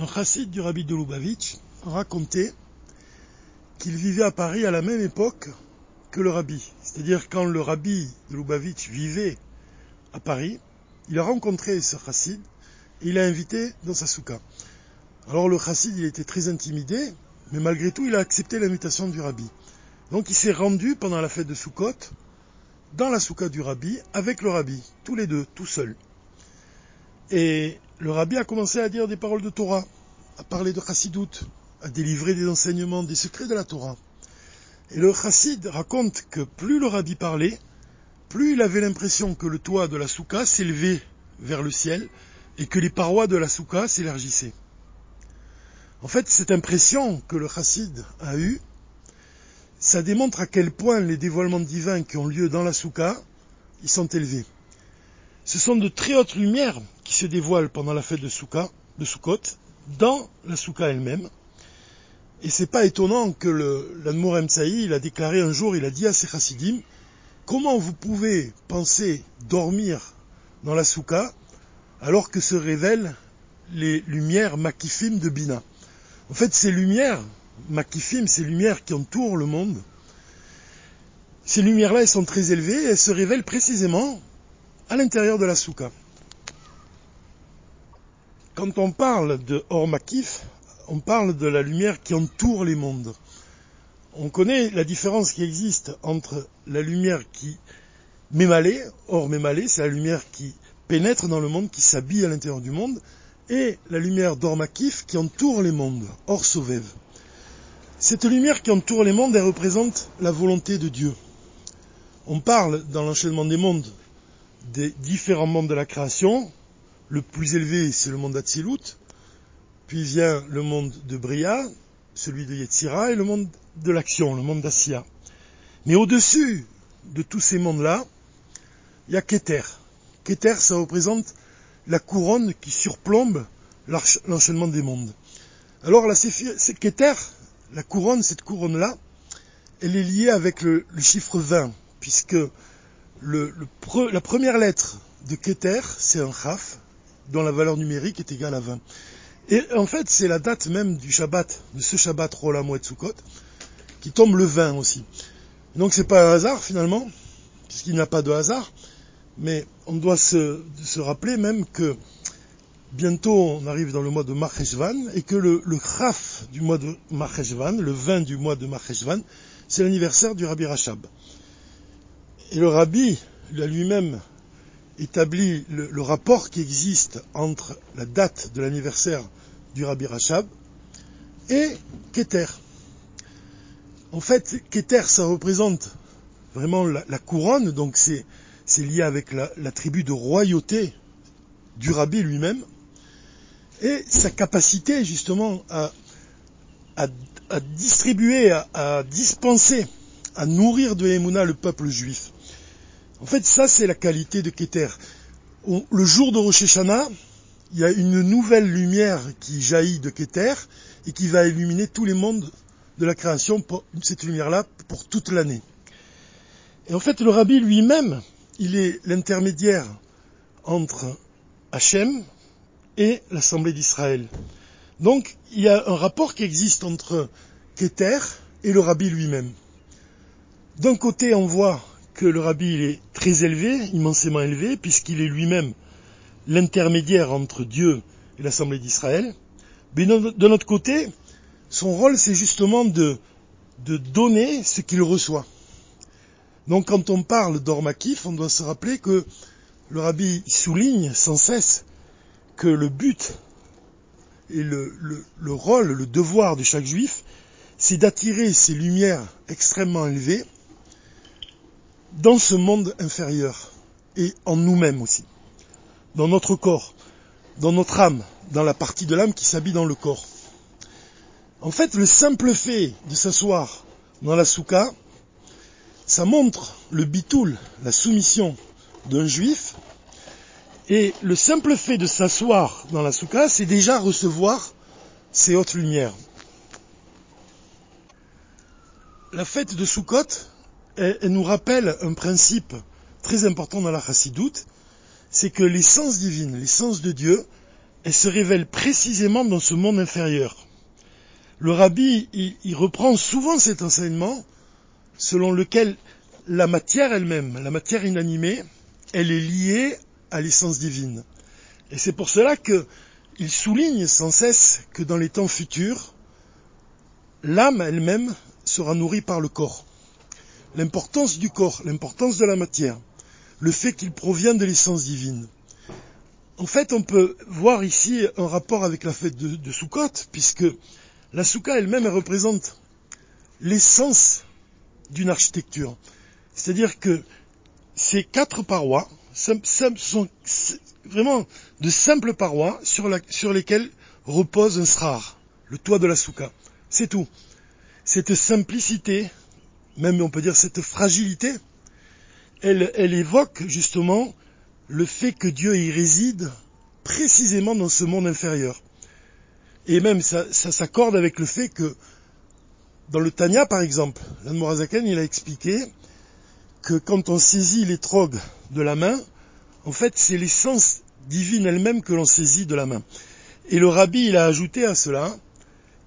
un chassid du rabbi de Lubavitch racontait qu'il vivait à Paris à la même époque que le rabbi. C'est-à-dire quand le rabbi de Lubavitch vivait à Paris, il a rencontré ce chassid et il l'a invité dans sa souka. Alors le chassid, était très intimidé, mais malgré tout, il a accepté l'invitation du rabbi. Donc il s'est rendu pendant la fête de Sukkot dans la souka du rabbi avec le rabbi, tous les deux, tout seuls. Et le rabbi a commencé à dire des paroles de Torah, à parler de chassidoute, à délivrer des enseignements, des secrets de la Torah. Et le chassid raconte que plus le rabbi parlait, plus il avait l'impression que le toit de la souka s'élevait vers le ciel et que les parois de la souka s'élargissaient. En fait, cette impression que le chassid a eue, ça démontre à quel point les dévoilements divins qui ont lieu dans la souka, ils sont élevés. Ce sont de très hautes lumières se dévoilent pendant la fête de Souka, de Sukkot, dans la Souka elle-même. Et c'est pas étonnant que l'Anmour Emsaï, il a déclaré un jour, il a dit à ses chassidim, comment vous pouvez penser dormir dans la Souka alors que se révèlent les lumières makifim de Bina? En fait, ces lumières, makifim, ces lumières qui entourent le monde, ces lumières-là, elles sont très élevées, elles se révèlent précisément à l'intérieur de la souka. Quand on parle de Or Makif, on parle de la lumière qui entoure les mondes. On connaît la différence qui existe entre la lumière qui mémalée, Or mémalée, c'est la lumière qui pénètre dans le monde, qui s'habille à l'intérieur du monde, et la lumière d'Or Makif qui entoure les mondes, Or Sovev. Cette lumière qui entoure les mondes, elle représente la volonté de Dieu. On parle dans l'enchaînement des mondes des différents mondes de la création. Le plus élevé, c'est le monde d'Atsilut. Puis vient le monde de Bria, celui de Yetzira, et le monde de l'action, le monde d'Assia. Mais au-dessus de tous ces mondes-là, il y a Keter. Keter, ça représente la couronne qui surplombe l'enchaînement des mondes. Alors la Keter, la couronne, cette couronne-là, elle est liée avec le, chiffre 20, puisque la première lettre de Keter, c'est un Chaf, dont la valeur numérique est égale à 20. Et en fait, c'est la date même du Shabbat, de ce Shabbat Rola Sukkot, qui tombe le 20 aussi. Donc c'est pas un hasard finalement, puisqu'il n'y a pas de hasard, mais on doit se, rappeler même que bientôt on arrive dans le mois de Marcheshvan et que le, le du mois de Marcheshvan, le 20 du mois de Marcheshvan, c'est l'anniversaire du Rabbi Rachab. Et le rabbi, lui-même, établit le, rapport qui existe entre la date de l'anniversaire du rabbi Rachab et Keter. En fait, Keter, ça représente vraiment la, couronne, donc c'est, lié avec la, tribu de royauté du rabbi lui-même, et sa capacité justement à, distribuer, à, dispenser, à nourrir de Emouna le peuple juif. En fait, ça, c'est la qualité de Keter. Le jour de Rosh il y a une nouvelle lumière qui jaillit de Keter et qui va illuminer tous les mondes de la création, cette lumière-là, pour toute l'année. Et en fait, le rabbi lui-même, il est l'intermédiaire entre Hachem et l'Assemblée d'Israël. Donc, il y a un rapport qui existe entre Keter et le rabbi lui-même. D'un côté, on voit que le rabbi est très élevé, immensément élevé, puisqu'il est lui-même l'intermédiaire entre Dieu et l'Assemblée d'Israël. Mais de notre côté, son rôle, c'est justement de, donner ce qu'il reçoit. Donc quand on parle d'Ormakif, on doit se rappeler que le rabbi souligne sans cesse que le but et le rôle, le devoir de chaque juif, c'est d'attirer ces lumières extrêmement élevées dans ce monde inférieur et en nous-mêmes aussi, dans notre corps, dans notre âme, dans la partie de l'âme qui s'habille dans le corps. En fait, le simple fait de s'asseoir dans la souka, ça montre le bitoul, la soumission d'un juif, et le simple fait de s'asseoir dans la souka, c'est déjà recevoir ces hautes lumières. La fête de Sukkot, elle, nous rappelle un principe très important dans la chassidoute, c'est que l'essence divine, l'essence de Dieu, elle se révèle précisément dans ce monde inférieur. Le rabbi, il, reprend souvent cet enseignement selon lequel la matière elle-même, la matière inanimée, elle est liée à l'essence divine. Et c'est pour cela qu'il souligne sans cesse que dans les temps futurs, l'âme elle-même sera nourrie par le corps. L'importance du corps, l'importance de la matière, le fait qu'il provient de l'essence divine. En fait, on peut voir ici un rapport avec la fête de, de puisque la Soukha elle-même elle représente l'essence d'une architecture. C'est-à-dire que ces quatre parois sont vraiment de simples parois sur, lesquelles repose un srar, le toit de la souka. C'est tout. Cette simplicité, même on peut dire cette fragilité, elle, évoque justement le fait que Dieu y réside précisément dans ce monde inférieur. Et même ça, ça s'accorde avec le fait que dans le Tanya par exemple, l'Anmorazaken il a expliqué que quand on saisit les trogues de la main, en fait, c'est l'essence divine elle-même que l'on saisit de la main. Et le rabbi, il a ajouté à cela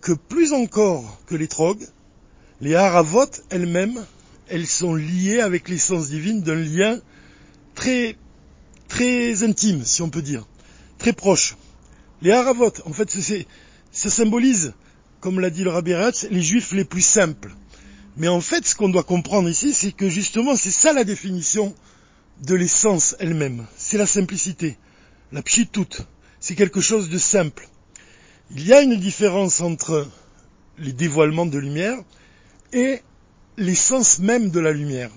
que plus encore que les trogues, les haravot elles-mêmes, elles sont liées avec l'essence divine d'un lien très, très intime, si on peut dire, très proche. Les haravot, en fait, ça symbolise, comme l'a dit le rabbi Ratz, les juifs les plus simples. Mais en fait, ce qu'on doit comprendre ici, c'est que justement, c'est ça la définition de l'essence elle-même. C'est la simplicité, la pchitoute. C'est quelque chose de simple. Il y a une différence entre les dévoilements de lumière et l'essence même de la lumière.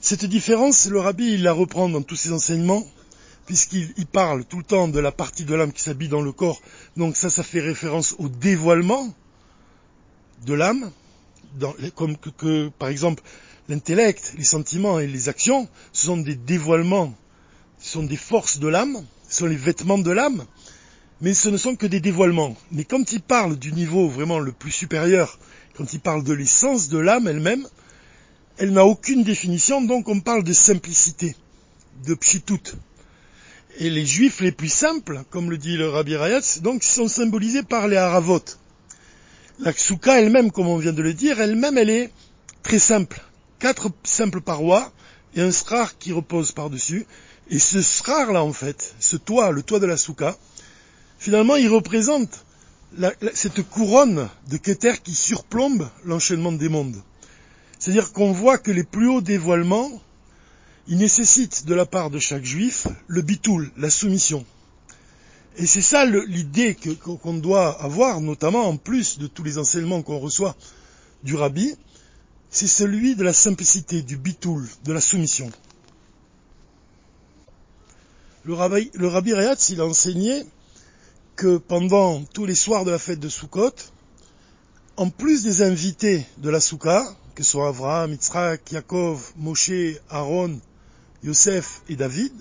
Cette différence, le rabbi, il la reprend dans tous ses enseignements, puisqu'il parle tout le temps de la partie de l'âme qui s'habille dans le corps. Donc ça, ça fait référence au dévoilement de l'âme, comme que, par exemple l'intellect, les sentiments et les actions, ce sont des dévoilements, ce sont des forces de l'âme, ce sont les vêtements de l'âme, mais ce ne sont que des dévoilements. Mais quand il parle du niveau vraiment le plus supérieur, quand il parle de l'essence de l'âme elle-même, elle n'a aucune définition, donc on parle de simplicité, de pchitout. Et les juifs les plus simples, comme le dit le Rabbi Rayatz, donc sont symbolisés par les haravot. La Ksuka elle-même, comme on vient de le dire, elle-même, elle est très simple. Quatre simples parois et un srar qui repose par-dessus. Et ce srar là, en fait, ce toit, le toit de la Souka, finalement, il représente cette couronne de Keter qui surplombe l'enchaînement des mondes. C'est-à-dire qu'on voit que les plus hauts dévoilements, ils nécessitent de la part de chaque juif le bitoul, la soumission. Et c'est ça l'idée qu'on doit avoir, notamment en plus de tous les enseignements qu'on reçoit du rabbi, c'est celui de la simplicité, du bitoul, de la soumission. Le rabbi, le rabbi il a enseigné que pendant tous les soirs de la fête de Sukkot, en plus des invités de la Soukha, que sont Avraham, Yitzhak, Yaakov, Moshe, Aaron, Yosef et David,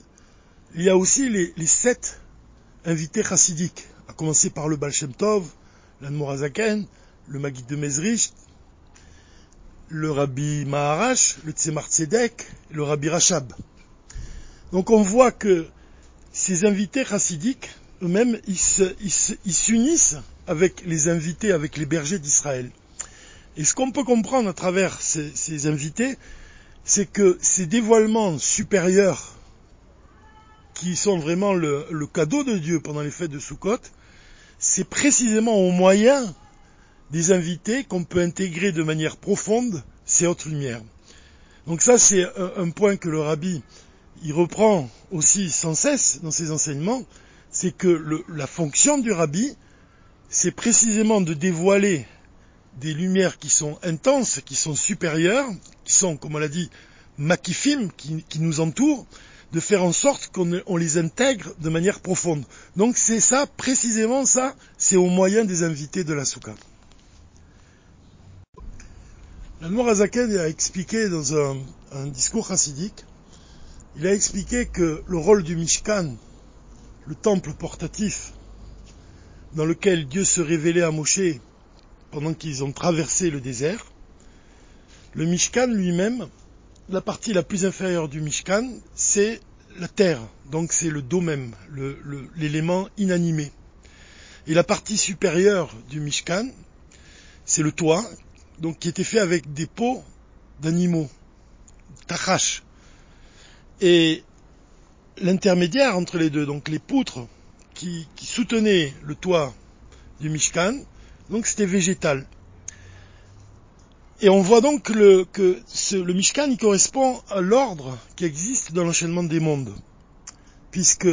il y a aussi les, sept invités chassidiques, à commencer par le Baal Shem Tov, l'Anmorazaken, le Maguid de Mezrich, le Rabbi Maharash, le Tzemar Tzedek, le Rabbi Rachab. Donc on voit que ces invités chassidiques, eux-mêmes, ils s'unissent avec les invités, avec les bergers d'Israël. Et ce qu'on peut comprendre à travers ces, invités, c'est que ces dévoilements supérieurs qui sont vraiment le, cadeau de Dieu pendant les fêtes de Sukkot, c'est précisément au moyen des invités qu'on peut intégrer de manière profonde ces hautes lumières. Donc ça, c'est un, point que le rabbi il reprend aussi sans cesse dans ses enseignements, c'est que la fonction du rabbi, c'est précisément de dévoiler des lumières qui sont intenses, qui sont supérieures, qui sont, comme on l'a dit, makifim, qui, qui nous entourent, de faire en sorte qu'on les intègre de manière profonde. Donc c'est ça, précisément ça, c'est au moyen des invités de la soukha. La Azaken a expliqué dans un, un, discours chassidique, il a expliqué que le rôle du Mishkan, le temple portatif, dans lequel Dieu se révélait à Moshe pendant qu'ils ont traversé le désert, le Mishkan lui-même, la partie la plus inférieure du Mishkan, c'est la terre, donc c'est le domem, l'élément inanimé. Et la partie supérieure du Mishkan, c'est le toit, donc qui était fait avec des peaux d'animaux, tachash. Et l'intermédiaire entre les deux, donc les poutres qui, soutenaient le toit du Mishkan, donc c'était végétal. Et on voit donc le, que le Mishkan il correspond à l'ordre qui existe dans l'enchaînement des mondes, puisque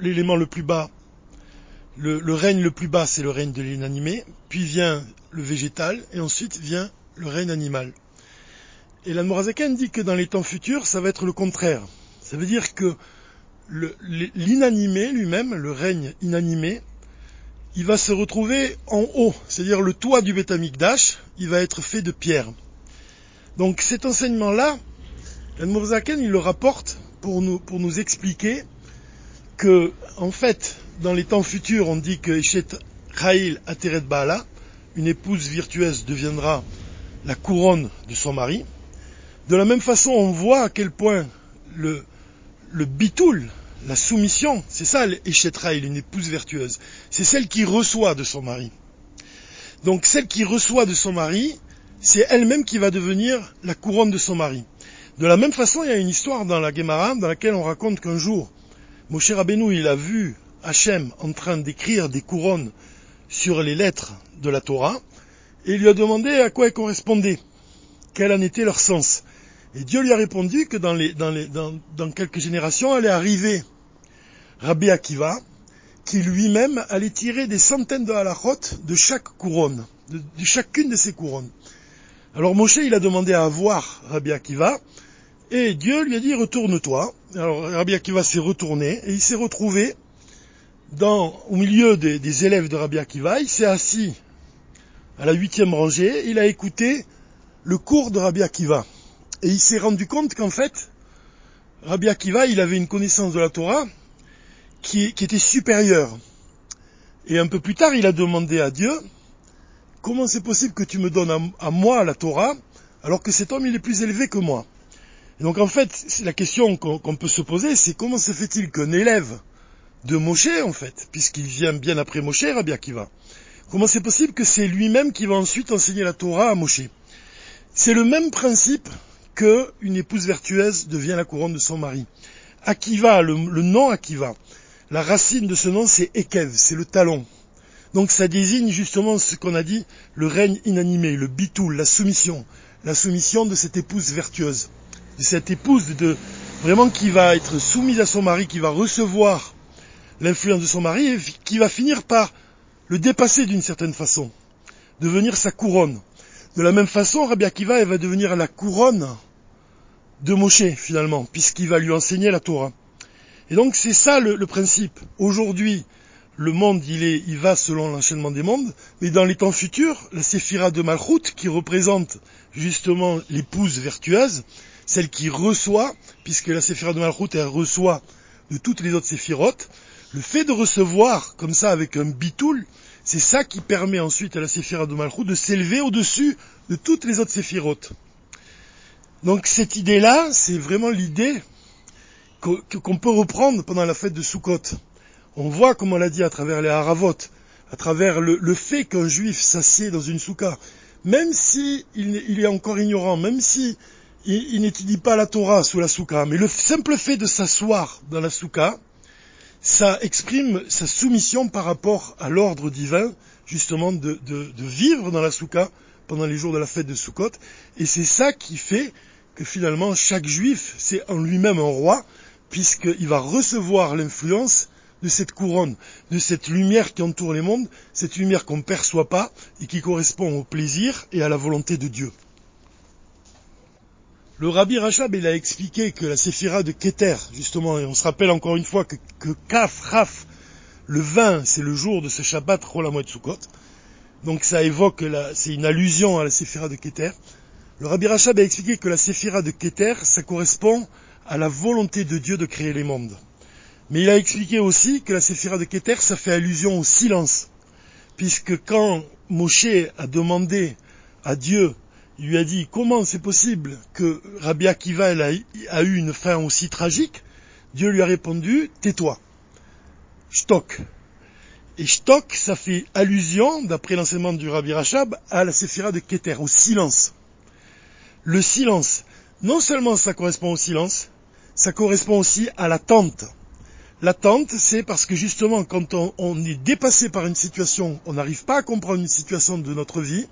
l'élément le, plus bas, le, règne le plus bas, c'est le règne de l'inanimé, puis vient le végétal, et ensuite vient le règne animal. Et l'Anmorazakan dit que dans les temps futurs, ça va être le contraire. Ça veut dire que l'inanimé lui-même, le règne inanimé, il va se retrouver en haut, c'est-à-dire le toit du Betamikdash, il va être fait de pierre. Donc cet enseignement-là, Murzaken, il le rapporte pour nous, pour nous expliquer que, en fait, dans les temps futurs, on dit que Eshet Khail Ateret Baala, une épouse virtueuse deviendra la couronne de son mari. De la même façon, on voit à quel point le, le bitoul, la soumission, c'est ça l'Eshetraïl, une épouse vertueuse. C'est celle qui reçoit de son mari. Donc celle qui reçoit de son mari, c'est elle-même qui va devenir la couronne de son mari. De la même façon, il y a une histoire dans la Gemara dans laquelle on raconte qu'un jour, Moshe Rabbeinu, il a vu Hachem en train d'écrire des couronnes sur les lettres de la Torah, et il lui a demandé à quoi elles correspondaient, quel en était leur sens. Et Dieu lui a répondu que dans, quelques générations allait arriver Rabbi Akiva, qui lui-même allait tirer des centaines de halachot de chaque couronne, de, chacune de ces couronnes. Alors Moshe, il a demandé à voir Rabbi Akiva, et Dieu lui a dit, retourne-toi. Alors Rabbi Akiva s'est retourné, et il s'est retrouvé au milieu des, des élèves de Rabbi Akiva, il s'est assis à la huitième rangée, il a écouté le cours de Rabbi Akiva. Et il s'est rendu compte qu'en fait, Rabbi Akiva, il avait une connaissance de la Torah qui, était supérieure. Et un peu plus tard, il a demandé à Dieu, comment c'est possible que tu me donnes à, moi la Torah, alors que cet homme, il est plus élevé que moi? Et Donc en fait, la question qu'on peut se poser, c'est comment se fait-il qu'un élève de Moshe, en fait, puisqu'il vient bien après Moshe, Rabbi Akiva, comment c'est possible que c'est lui-même qui va ensuite enseigner la Torah à Moshe? C'est le même principe qu'une épouse vertueuse devient la couronne de son mari. Akiva, le, nom Akiva, la racine de ce nom c'est Ekev, c'est le talon. Donc ça désigne justement ce qu'on a dit, le règne inanimé, le bitoul, la soumission, la soumission de cette épouse vertueuse, de cette épouse de vraiment qui va être soumise à son mari, qui va recevoir l'influence de son mari et qui va finir par le dépasser d'une certaine façon, devenir sa couronne. De la même façon, Rabbi Akiva va devenir la couronne de Moshe finalement, puisqu'il va lui enseigner la Torah. Et donc c'est ça le, principe. Aujourd'hui, le monde il, est, il va selon l'enchaînement des mondes, mais dans les temps futurs, la séphira de Malchut, qui représente justement l'épouse vertueuse, celle qui reçoit, puisque la séphira de Malchut elle reçoit de toutes les autres séphirotes, le fait de recevoir comme ça avec un bitoul, c'est ça qui permet ensuite à la séphira de Malchut de s'élever au-dessus de toutes les autres séphirotes. Donc cette idée-là, c'est vraiment l'idée qu'on peut reprendre pendant la fête de Sukkot. On voit, comme on l'a dit, à travers les haravot, à travers le, fait qu'un juif s'assied dans une souka, même si il, est encore ignorant, même si il, n'étudie pas la Torah sous la souka, mais le simple fait de s'asseoir dans la souka, ça exprime sa soumission par rapport à l'ordre divin, justement, de, vivre dans la souka pendant les jours de la fête de Sukkot, et c'est ça qui fait que finalement chaque juif, c'est en lui-même un roi, puisqu'il va recevoir l'influence de cette couronne, de cette lumière qui entoure les mondes, cette lumière qu'on ne perçoit pas et qui correspond au plaisir et à la volonté de Dieu. Le Rabbi Rachab, il a expliqué que la séphira de Keter, justement, et on se rappelle encore une fois que, Kaf, Raf, le vin, c'est le jour de ce Shabbat Rolamot Sukkot. Donc ça évoque, c'est une allusion à la séphira de Keter. Le Rabbi Rachab a expliqué que la séphira de Keter, ça correspond à la volonté de Dieu de créer les mondes. Mais il a expliqué aussi que la séphira de Keter, ça fait allusion au silence. Puisque quand Moshe a demandé à Dieu, il lui a dit comment c'est possible que Rabbi Akiva a, eu une fin aussi tragique, Dieu lui a répondu, tais-toi. Shtok. Et Shtok, ça fait allusion, d'après l'enseignement du Rabbi Rachab, à la séphira de Keter, au silence. Le silence, non seulement ça correspond au silence, ça correspond aussi à l'attente. L'attente, c'est parce que justement, quand on, est dépassé par une situation, on n'arrive pas à comprendre une situation de notre vie,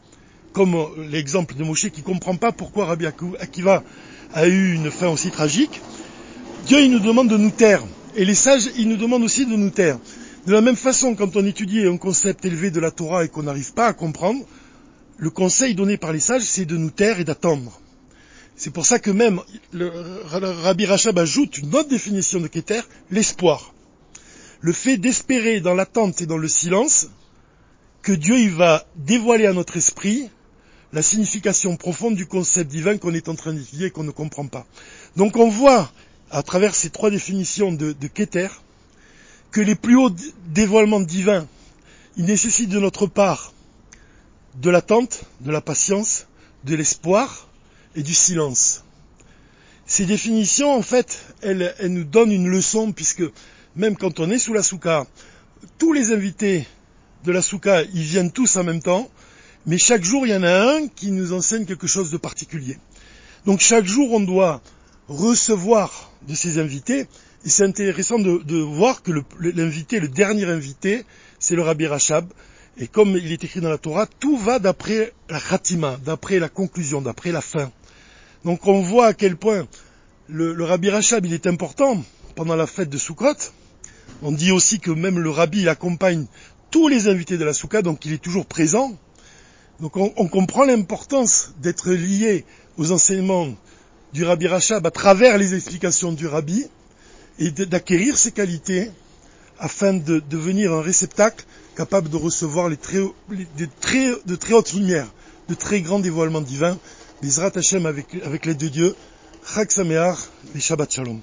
comme l'exemple de Moshe qui ne comprend pas pourquoi Rabbi Akiva a eu une fin aussi tragique, Dieu il nous demande de nous taire. Et les sages, ils nous demandent aussi de nous taire. De la même façon, quand on étudie un concept élevé de la Torah et qu'on n'arrive pas à comprendre, le conseil donné par les sages, c'est de nous taire et d'attendre. C'est pour ça que même Rabbi Rachab ajoute une autre définition de Keter, l'espoir. Le fait d'espérer dans l'attente et dans le silence que Dieu il va dévoiler à notre esprit la signification profonde du concept divin qu'on est en train d'étudier et qu'on ne comprend pas. Donc on voit à travers ces trois définitions de, de Keter que les plus hauts dévoilements divins, ils nécessitent de notre part de l'attente, de la patience, de l'espoir, et du silence. Ces définitions, en fait, elles, nous donnent une leçon, puisque même quand on est sous la souka, tous les invités de la souka, ils viennent tous en même temps, mais chaque jour, il y en a un qui nous enseigne quelque chose de particulier. Donc chaque jour, on doit recevoir de ces invités, et c'est intéressant de, voir que l'invité, le, dernier invité, c'est le Rabbi Rachab, et comme il est écrit dans la Torah, tout va d'après la khatima, d'après la conclusion, d'après la fin. Donc on voit à quel point le, Rabbi Rachab il est important pendant la fête de Sukkot. On dit aussi que même le Rabbi accompagne tous les invités de la Soukha, donc il est toujours présent. Donc on, comprend l'importance d'être lié aux enseignements du Rabbi Rachab à travers les explications du Rabbi et d'acquérir ces qualités afin de devenir un réceptacle capable de recevoir les de, très, hautes lumières, de très grands dévoilements divins Bizrat Hashem avec, avec l'aide de Dieu, Chag et Shabbat Shalom.